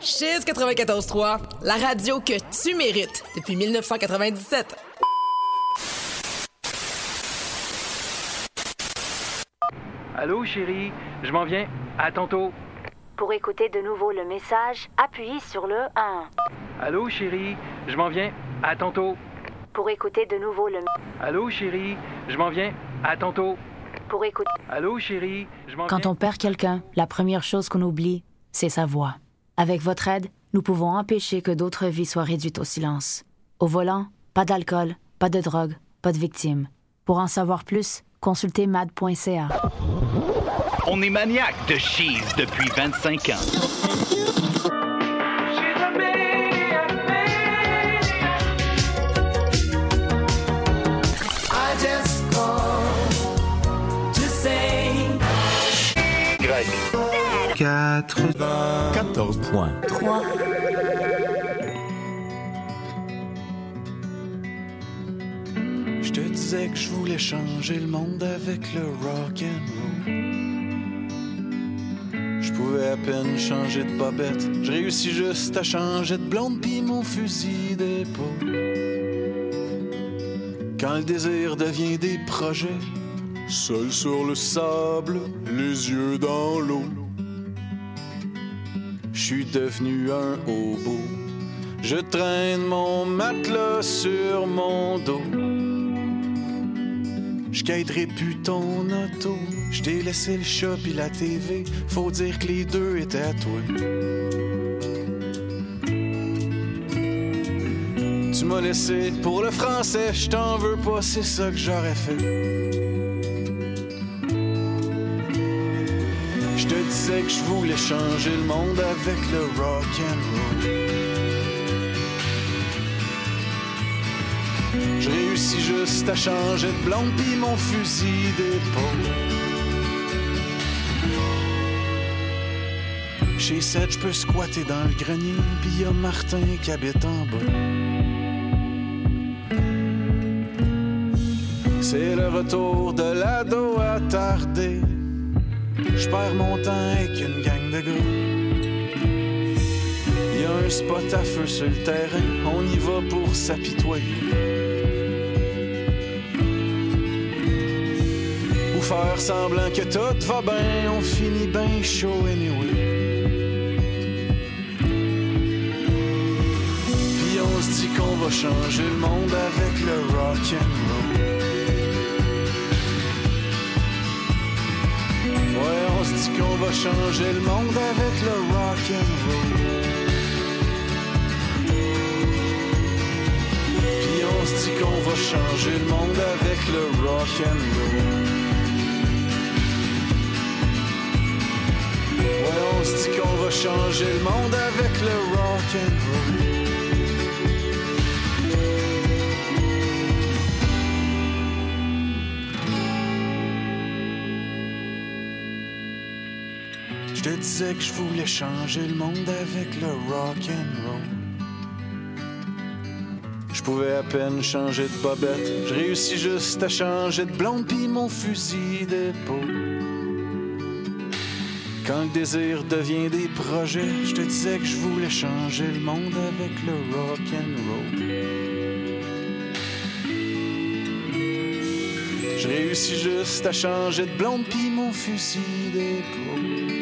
Cheese 94.3, la radio que tu mérites depuis 1997. Allô, chérie, je m'en viens. À tantôt. Pour écouter de nouveau le message, appuyez sur le 1. Allô, chérie, je m'en viens. À tantôt. Pour écouter de nouveau le... Allô, chérie, je m'en viens. À tantôt. Pour écouter... Allô, chérie, je m'en Quand viens. on perd quelqu'un, la première chose qu'on oublie, c'est sa voix. Avec votre aide, nous pouvons empêcher que d'autres vies soient réduites au silence. Au volant, pas d'alcool, pas de drogue, pas de victimes. Pour en savoir plus, consultez mad.ca. On est maniaque de cheese depuis 25 ans. Greg. 14 points. Je te disais que je voulais changer le monde avec le rock and roll. Je pouvais à peine changer de bobette. Je réussis juste à changer de blonde pis mon fusil d'épaule. Quand le désir devient des projets, seul sur le sable, les yeux dans l'eau. Je suis devenu un hobo. Je traîne mon matelas sur mon dos. Je plus ton auto. Je t'ai laissé le chat pis la TV. Faut dire que les deux étaient à toi. Tu m'as laissé pour le français. Je t'en veux pas, c'est ça que j'aurais fait. Je te disais que je voulais changer le monde avec le rock and roll. Je réussis juste à changer de blonde pis mon fusil d'épaule. Chez Seth, je peux squatter dans le grenier, pis y a Martin qui habite en bas. C'est le retour de l'ado attardé. Je perds mon temps avec une gang de gars. Y a un spot à feu sur le terrain, on y va pour s'apitoyer. Ou faire semblant que tout va bien, on finit bien chaud anyway. Puis on se dit qu'on va changer le monde avec le rock qu'on va changer le monde avec le rock and roll. Puis on se dit qu'on va changer le monde avec le rock and roll. Ouais, on se dit qu'on va changer le monde avec le rock and roll. Je te disais que je voulais changer le monde avec le rock and roll. Je pouvais à peine changer de bobette. Je réussis juste à changer de blonde mon fusil d'épaule. Quand le désir devient des projets, je te disais que je voulais changer le monde avec le rock and roll. Je réussis juste à changer de blonde mon fusil d'épaule.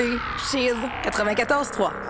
Écoutez Cheese 94.3.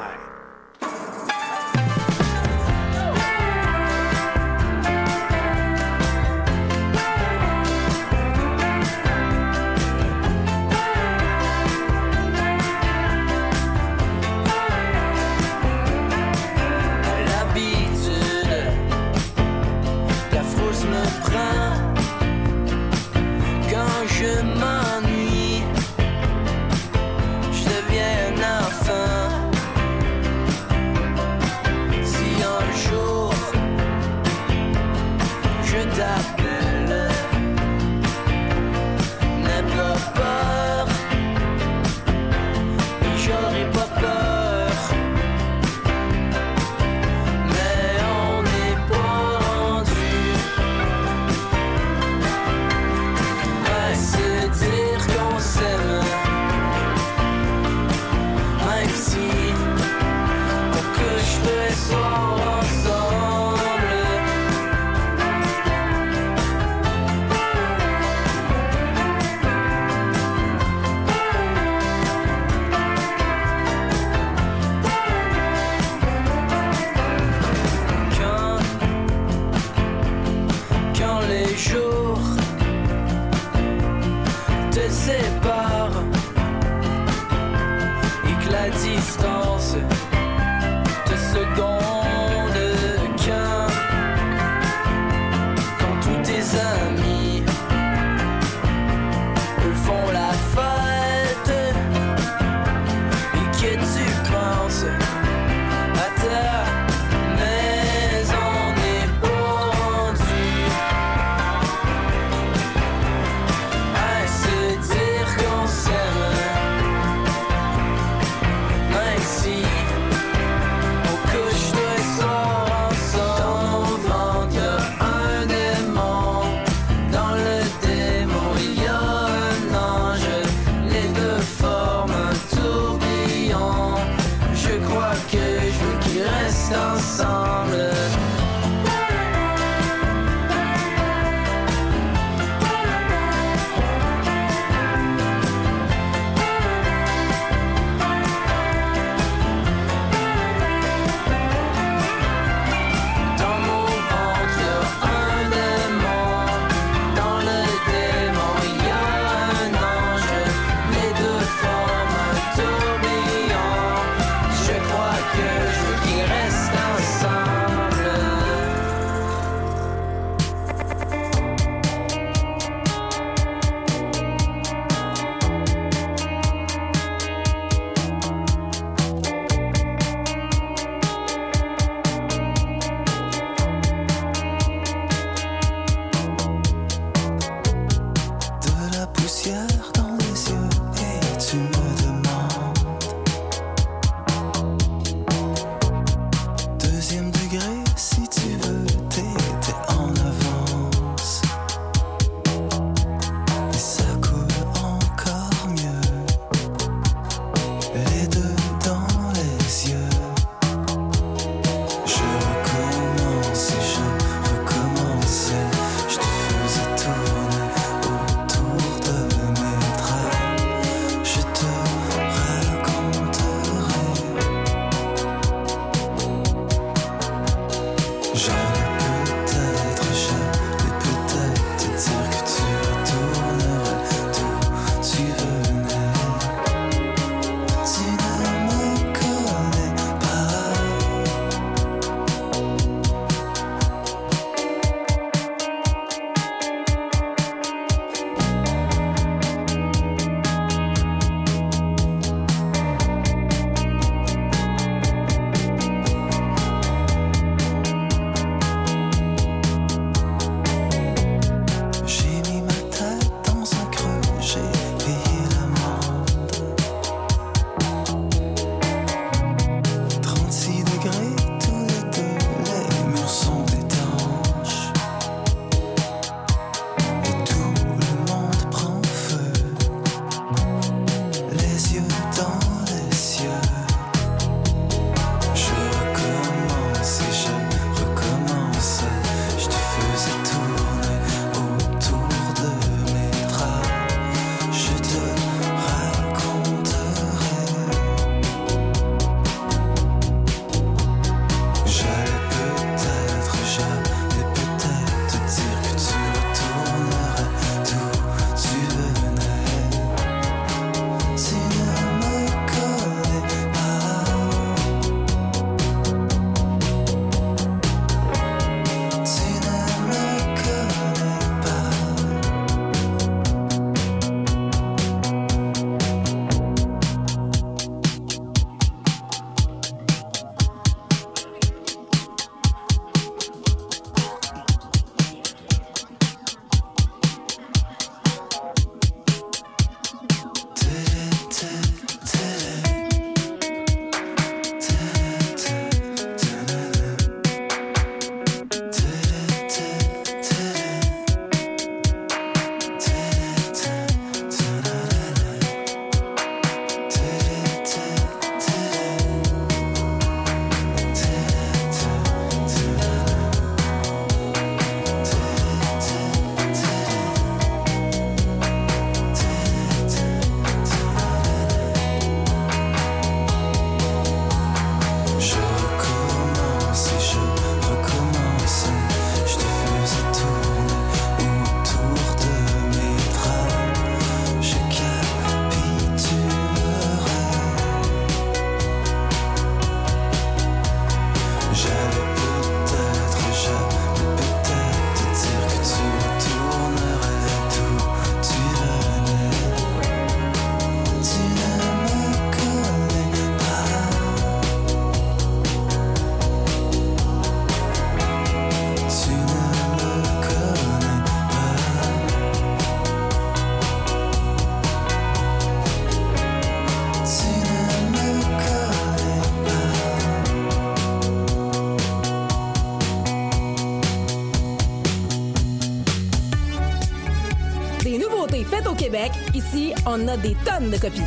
on a des tonnes de copies.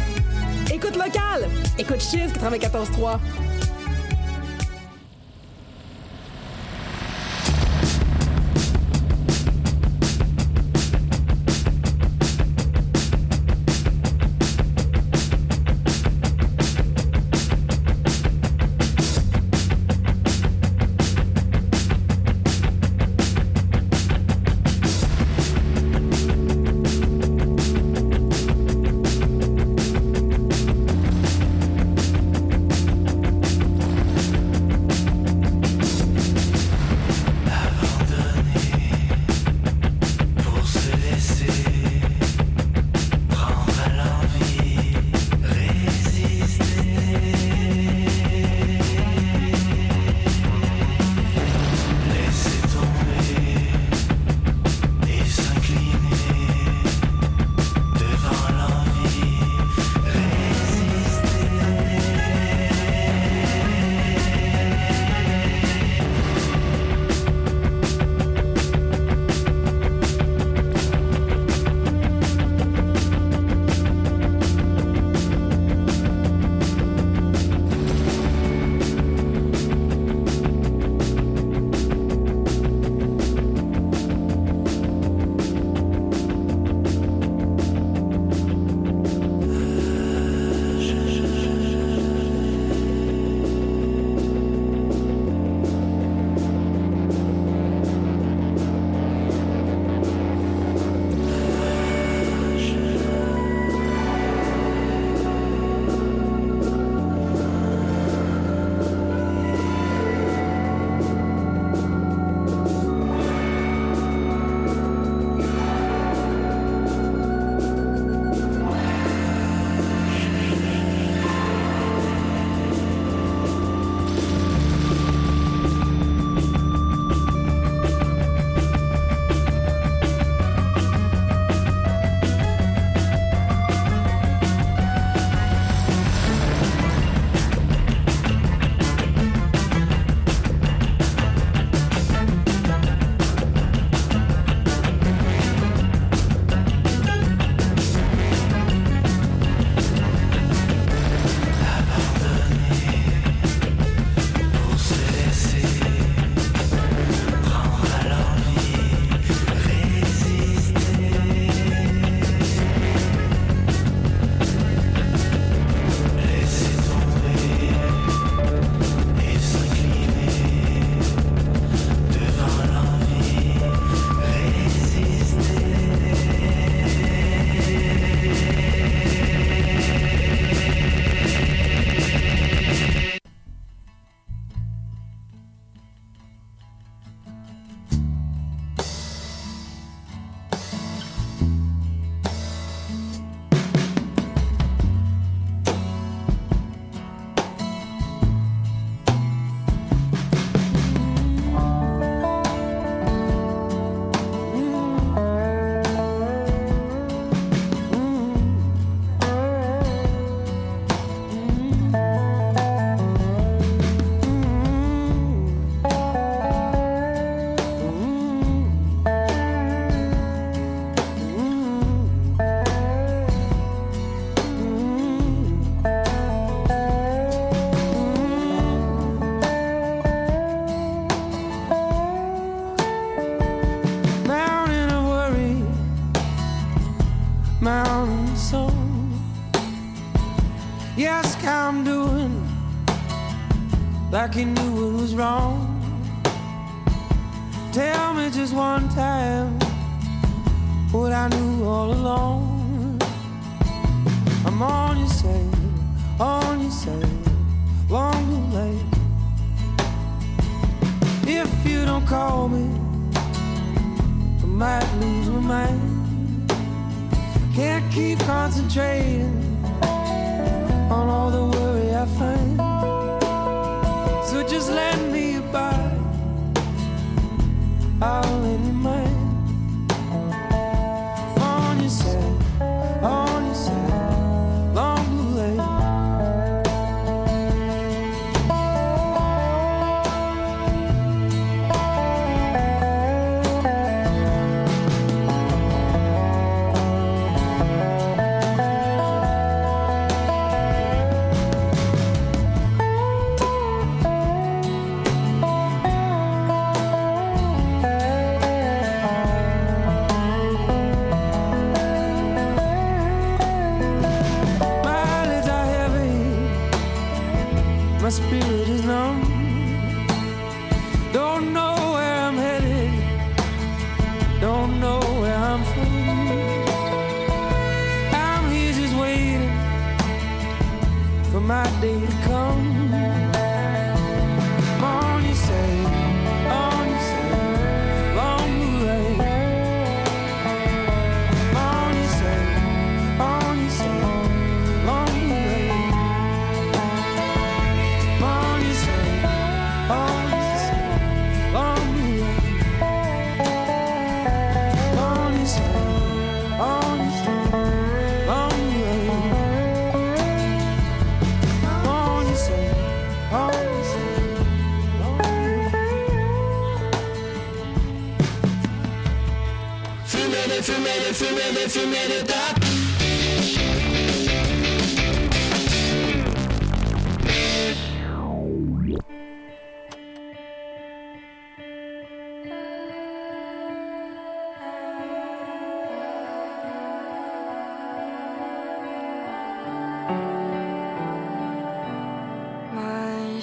Écoute locale, écoute Chiffre 94.3.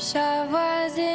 sa voisine.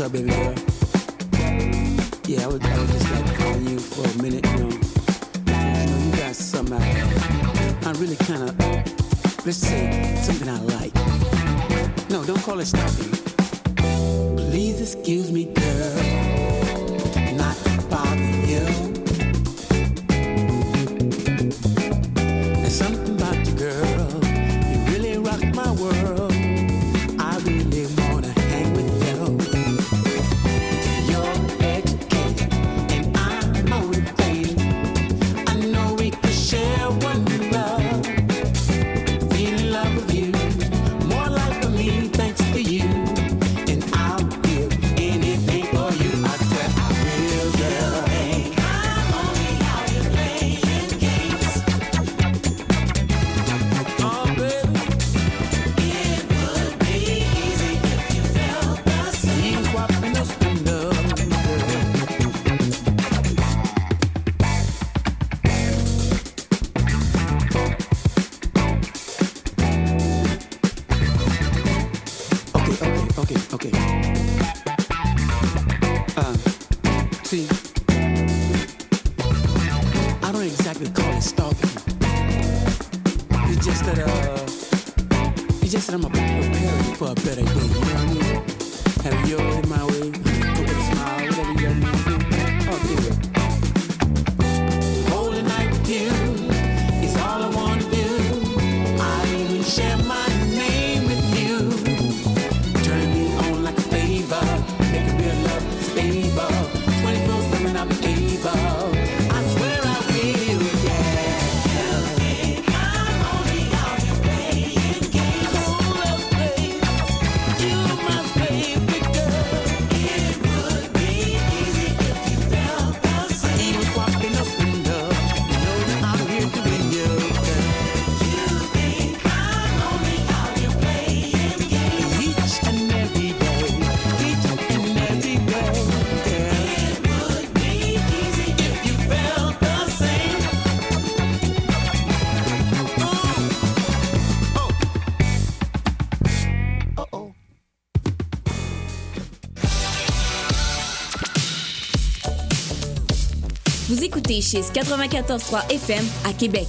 What's up, baby girl? Yeah, I would, I would just like to follow you for a minute, you know. You know, you got something I, I really kind of, let's say, something I like. No, don't call it stalking. Please excuse me, girl. Not bothering you. Better Chez 94.3 FM à Québec.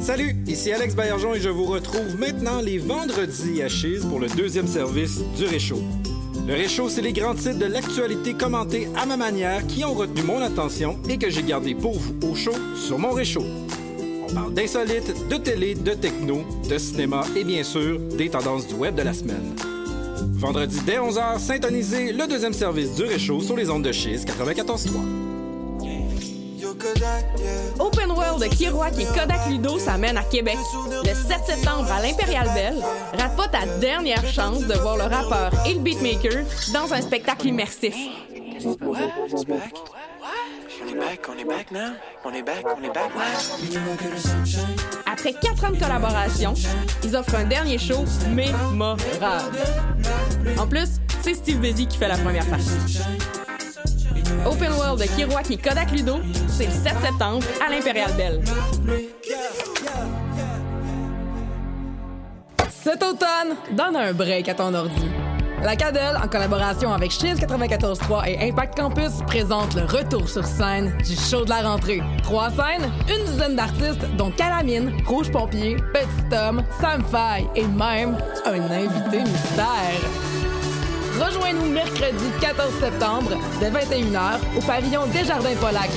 Salut, ici Alex Baillargeon et je vous retrouve maintenant les vendredis à Chise pour le deuxième service du Réchaud. Le Réchaud, c'est les grands titres de l'actualité commentés à ma manière qui ont retenu mon attention et que j'ai gardé pour vous au chaud sur mon Réchaud. On parle d'insolites, de télé, de techno, de cinéma et bien sûr des tendances du web de la semaine. Vendredi dès 11h, syntonisez le deuxième service du Réchaud sur les ondes de Chise 94.3. Open World de Kiroak et Kodak Ludo s'amène à Québec. Le 7 septembre à l'Impérial Belle, rate pas ta dernière chance de voir le rappeur et le beatmaker dans un spectacle immersif. Après quatre ans de collaboration, ils offrent un dernier show mémorable. En plus, c'est Steve Busy qui fait la première partie. Open World de Kiroak et Kodak Ludo, c'est le 7 septembre à l'Impérial Belle. Cet automne, donne un break à ton ordi. La Cadelle, en collaboration avec Chiz 94.3 et Impact Campus, présente le retour sur scène du show de la rentrée. Trois scènes, une dizaine d'artistes, dont Calamine, Rouge Pompier, Petit Tom, Sam Faye et même un invité mystère. Rejoins-nous mercredi 14 septembre, dès 21h, au pavillon Desjardins Polac.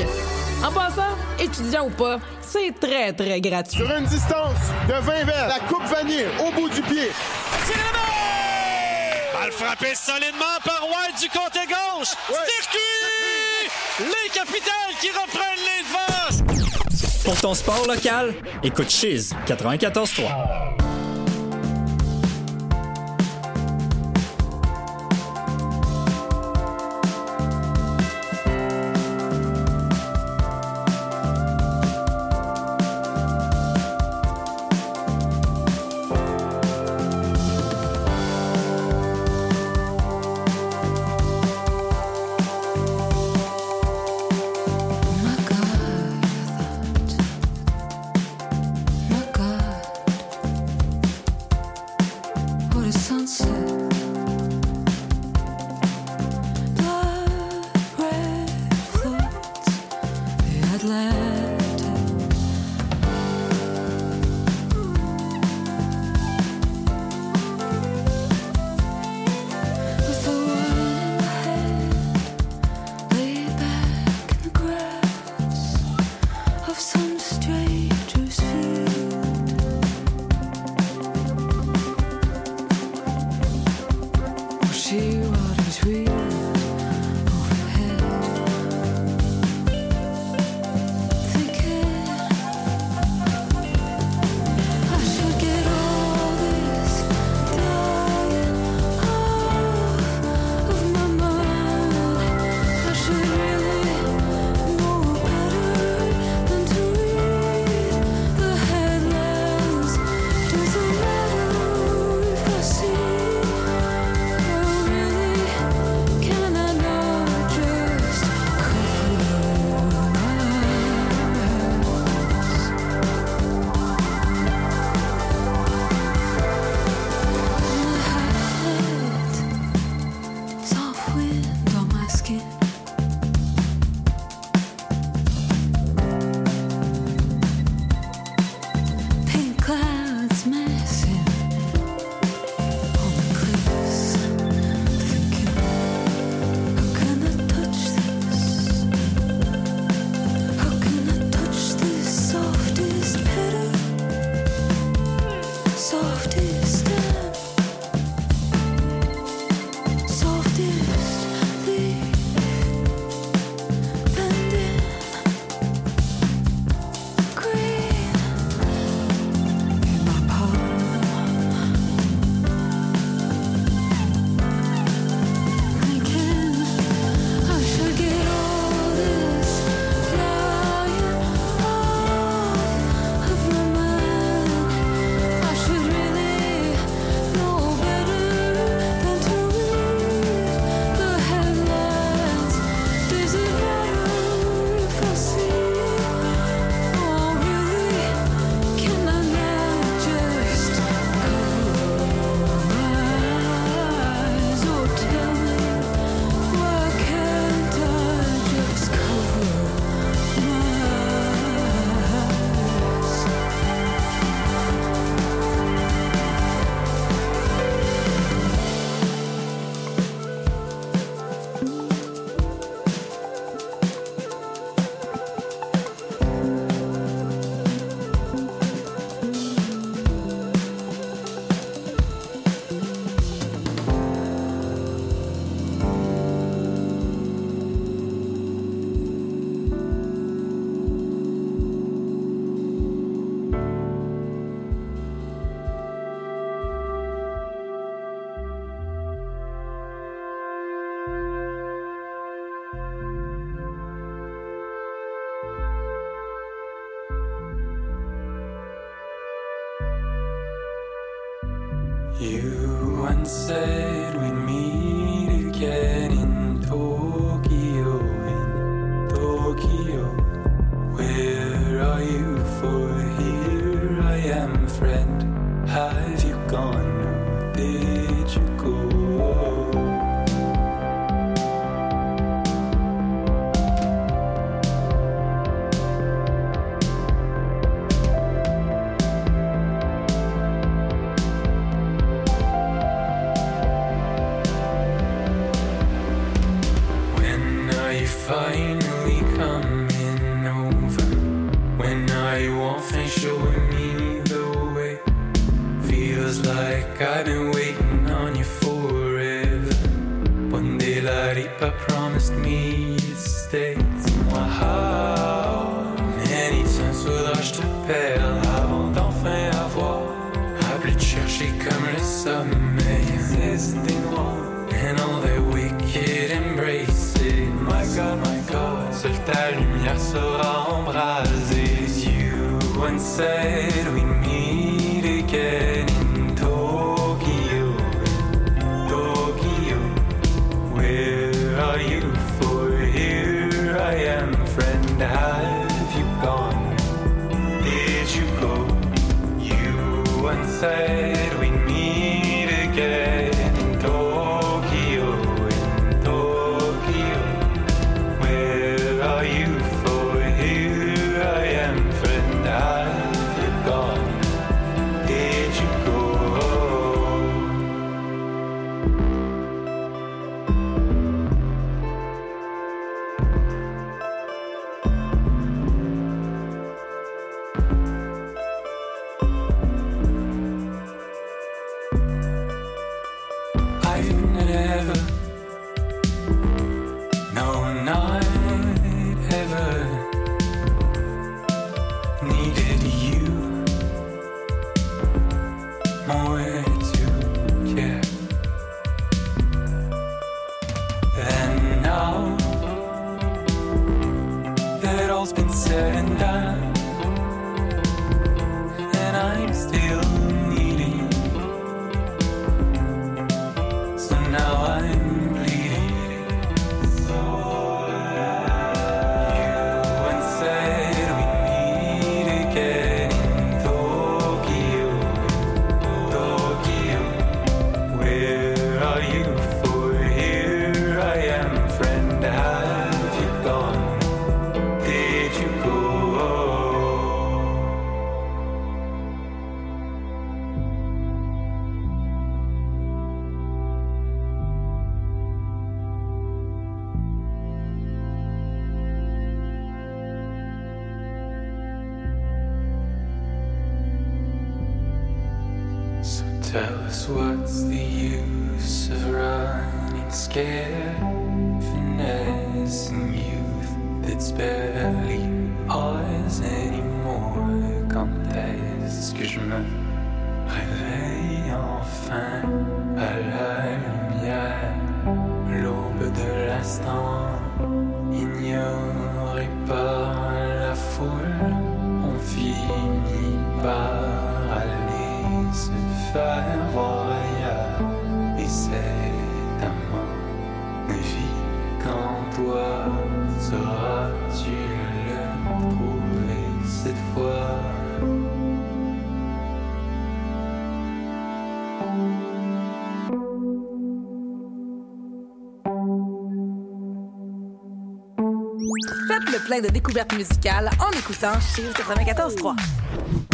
En passant, étudiant ou pas, c'est très, très gratuit. Sur une distance de 20 verres, la coupe vanille au bout du pied. Balle frappée solidement par White du côté gauche. Circuit! Les capitales qui reprennent les devants. Pour ton sport local, écoute Chiz 94.3. comme un corps. Seule ta lumière sera embrasée. You once said we meet again in Tokyo. Tokyo, where are you? For here I am, friend. Have you gone? Did you go? You once said. Tell us what's the use of running scared? Finessing youth that's barely ours anymore? Quand est-ce que je me réveille enfin à la lumière? L'aube de l'instant, Et c'est à mon avis qu'en toi sauras-tu le trouver cette fois? Faites le plein de découvertes musicales en écoutant Cheese 94.3.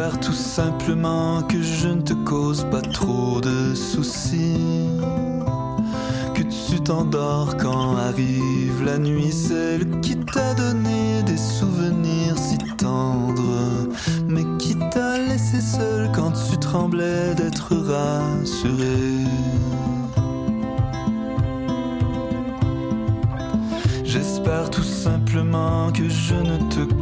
J'espère tout simplement que je ne te cause pas trop de soucis. Que tu t'endors quand arrive la nuit, celle qui t'a donné des souvenirs si tendres, mais qui t'a laissé seul quand tu tremblais d'être rassuré. J'espère tout simplement que je ne te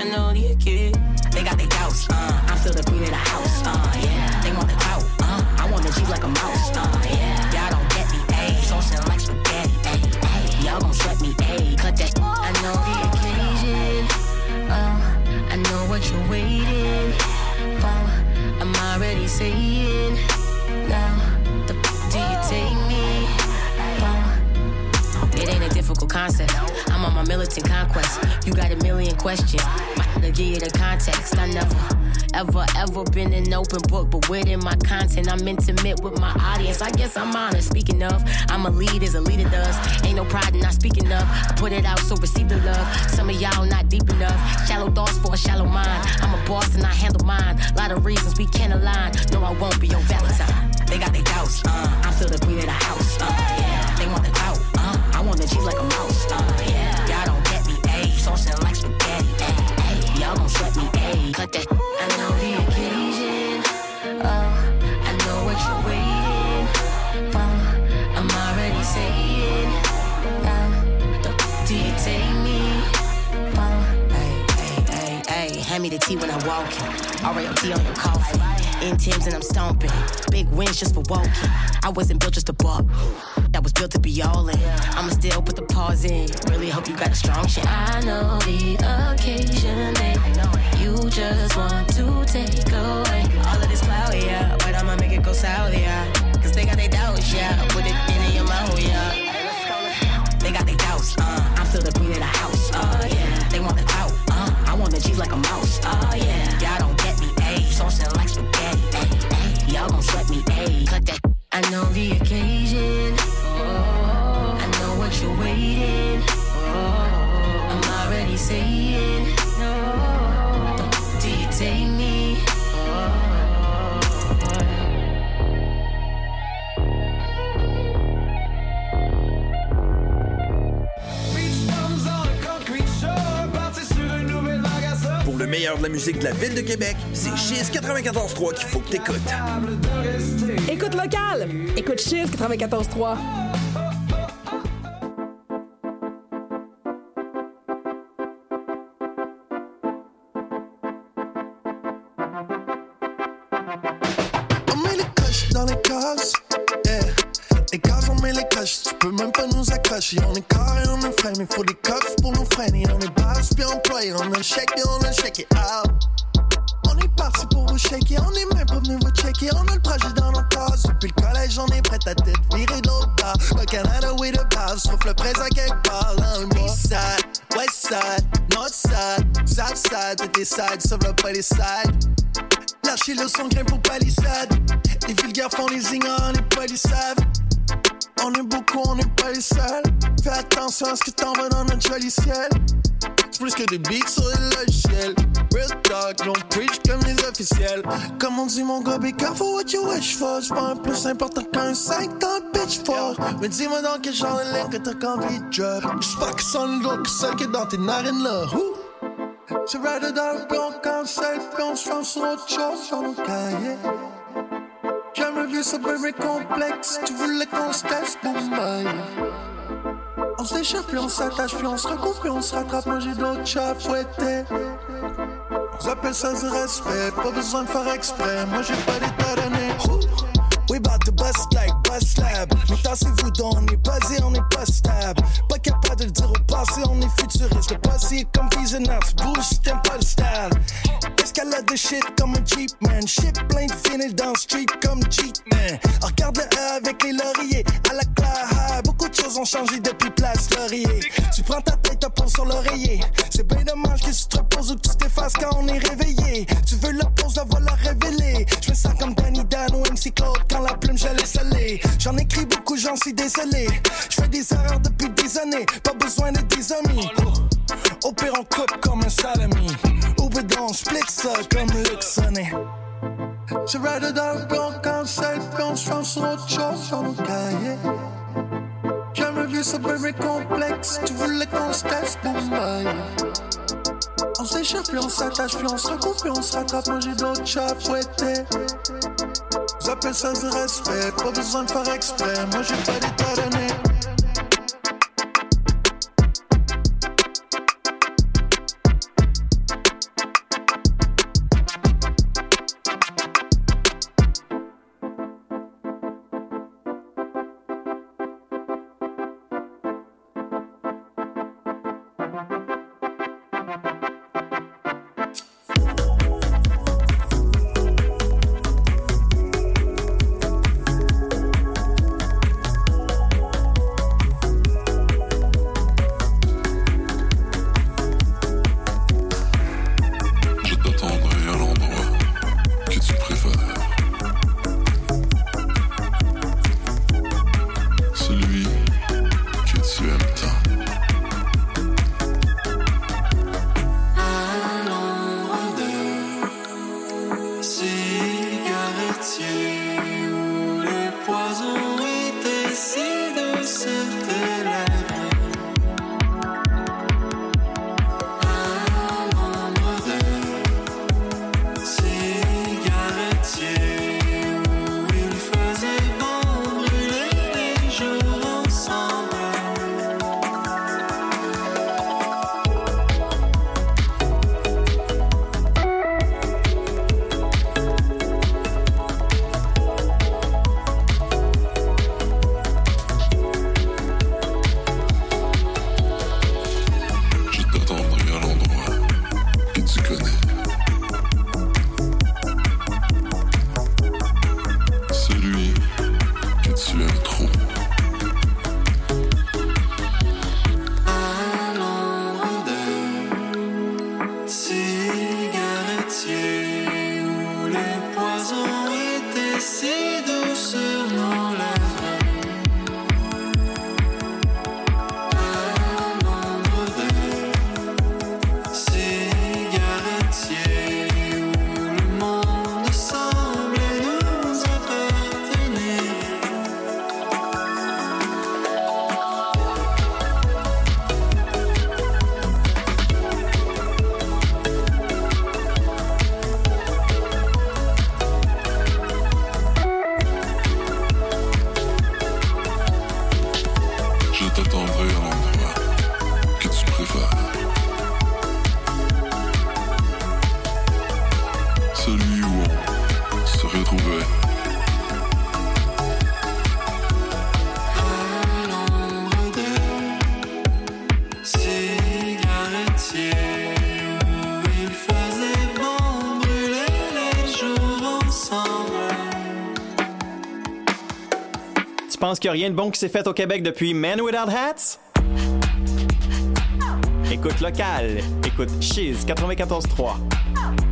I know the occasion. They got their doubts, uh. I'm still the queen of the house, uh. Yeah. They want the clout, uh. I want the G like a mouse, uh. Yeah. Y'all don't get me, ayy. Like spaghetti, ayy. Y'all gon' sweat me, ayy. Cut that. I know the occasion. Uh, I know what you're waiting for. I'm already saying now. The do you take me? for? It ain't a difficult concept. On my militant conquest. You got a million questions. To give you the context. I never, ever, ever been an open book, but within my content, I'm intimate with my audience. I guess I'm honest. Speaking of, I'm a lead as a leader does. Ain't no pride in not speaking up. I put it out, so receive the love. Some of y'all not deep enough. Shallow thoughts for a shallow mind. I'm a boss and I handle mine. Lot of reasons we can't align. No, I won't be your Valentine. They got their doubts. Uh, I'm still the queen of the house. Uh, yeah. They want the clout. Uh, I want the cheese like a mouse. Uh, yeah. Ayy. Like spaghetti, ayy. Y'all gon' sweat me, ayy. Cut that. I know the occasion. Oh, I know what you're waiting for. I'm already saying. Now, the f- do you take me for? Hey, hey, hey, hey. Hand me the tea when I walk in. Oreo tea on your coffee. In Tim's and I'm stomping. Big wins just for walking. I wasn't built just to walk. I was built to be all in. I'ma still put the pause in. Really hope you got a strong shit. I know the occasion, ain't you just want to take away all of this cloud, yeah. But I'ma make it go south, yeah. Cause they got their doubts, yeah. Put it in your mouth, yeah. They got their doubts, uh. I'm still the queen of the house, uh, yeah. They want the out, uh. I want the G's like a mouse, uh, yeah. Y'all don't get me, ayy. Saucing like spaghetti, ayy, ayy. Y'all gon' sweat me, ayy. Cut that. I know the occasion. Musique de la ville de Québec, c'est Chiz 94.3 qu'il faut que t'écoutes. Écoute local. Écoute Chiz 94.3. On met les coches dans les cases. Yeah. Les cases, on met les coches. Tu peux même pas nous accrocher. On est carré, on est frame. Il faut des les sides. Lâchez le son, grimpe pour palissade. Les vulgaires font les ignorants, les polis savent. On est beaucoup, on n'est pas les seuls. Fais attention à ce que t'envoies dans notre joli ciel. C'est plus que des beats sur le logiciel. Real talk, l'on preach comme les officiels. Comme on dit mon gars, be careful what you wish for. Pas un plus important qu'un 5 dans le pitchfork. Mais dis-moi dans quel genre de ligne que t'as qu'envie de drop. J'suis que sans look, celle qui est dans tes narines là. C'est ride or puis on cancel, puis on se lance sur autre chose sur nos cahiers. Jamais vu ça bébé complexe, tu voulais qu'on se teste pour. On déchire, puis on s'attache, puis on se recoupe, puis on se rattrape. Moi j'ai d'autres chats fouettés. J'appelle ça du respect, pas besoin de faire exprès. Moi j'ai pas d'état d'année. Shit s'attache, puis on se recoupe, puis on se rattrape. Moi j'ai d'autres chats fouettés. J'appelle ça du respect, pas besoin de faire exprès. Moi j'ai pas d'état d'année. Penses qu'il rien de bon qui s'est fait au Québec depuis Men Without Hats? Écoute local. Écoute Chiz 94.3.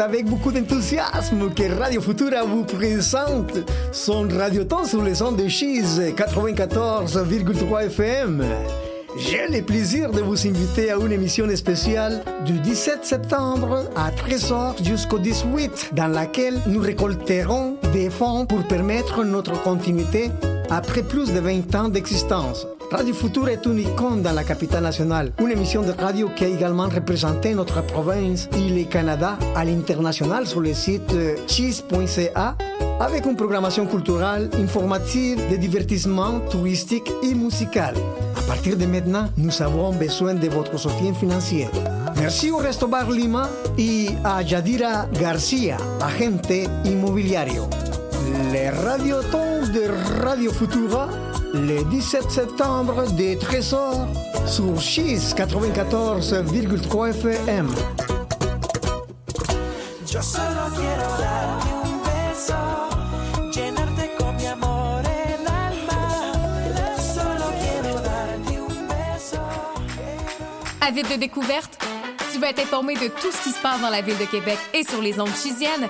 avec beaucoup d'enthousiasme que Radio Futura vous présente son radioton sur les ondes de Chise 94,3 FM. J'ai le plaisir de vous inviter à une émission spéciale du 17 septembre à 13h jusqu'au 18, dans laquelle nous récolterons des fonds pour permettre notre continuité après plus de 20 ans d'existence. Radio Futura est une icône dans la capitale nationale, une émission de radio qui a également représenté notre province et le Canada à l'international sur le site cheese.ca avec une programmation culturelle, informative, de divertissement, touristique et musical. À partir de maintenant, nous avons besoin de votre soutien financier. Merci au Resto Bar Lima et à Yadira Garcia, agente immobiliario. Les radiotons de Radio Futura, le 17 septembre de 13h sur 6 94,3 FM. Yo solo quiero darte un beso, llenarte con mi amor el alma. Solo quiero darte un beso. Avide de découverte? Tu veux être informé de tout ce qui se passe dans la ville de Québec et sur les ondes chisiennes?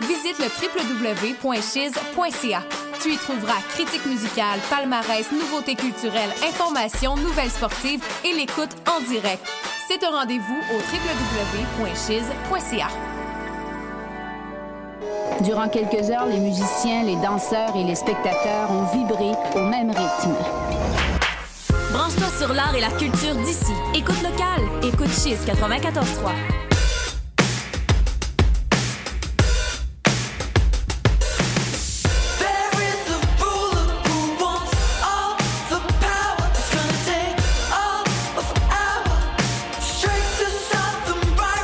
Visite le www.chise.ca. Tu y trouveras critiques musicales, palmarès, nouveautés culturelles, informations, nouvelles sportives et l'écoute en direct. C'est un rendez-vous au www.chise.ca. Durant quelques heures, les musiciens, les danseurs et les spectateurs ont vibré au même rythme. Branche-toi sur l'art et la culture d'ici. Écoute local. Écoute Chiz 94.3.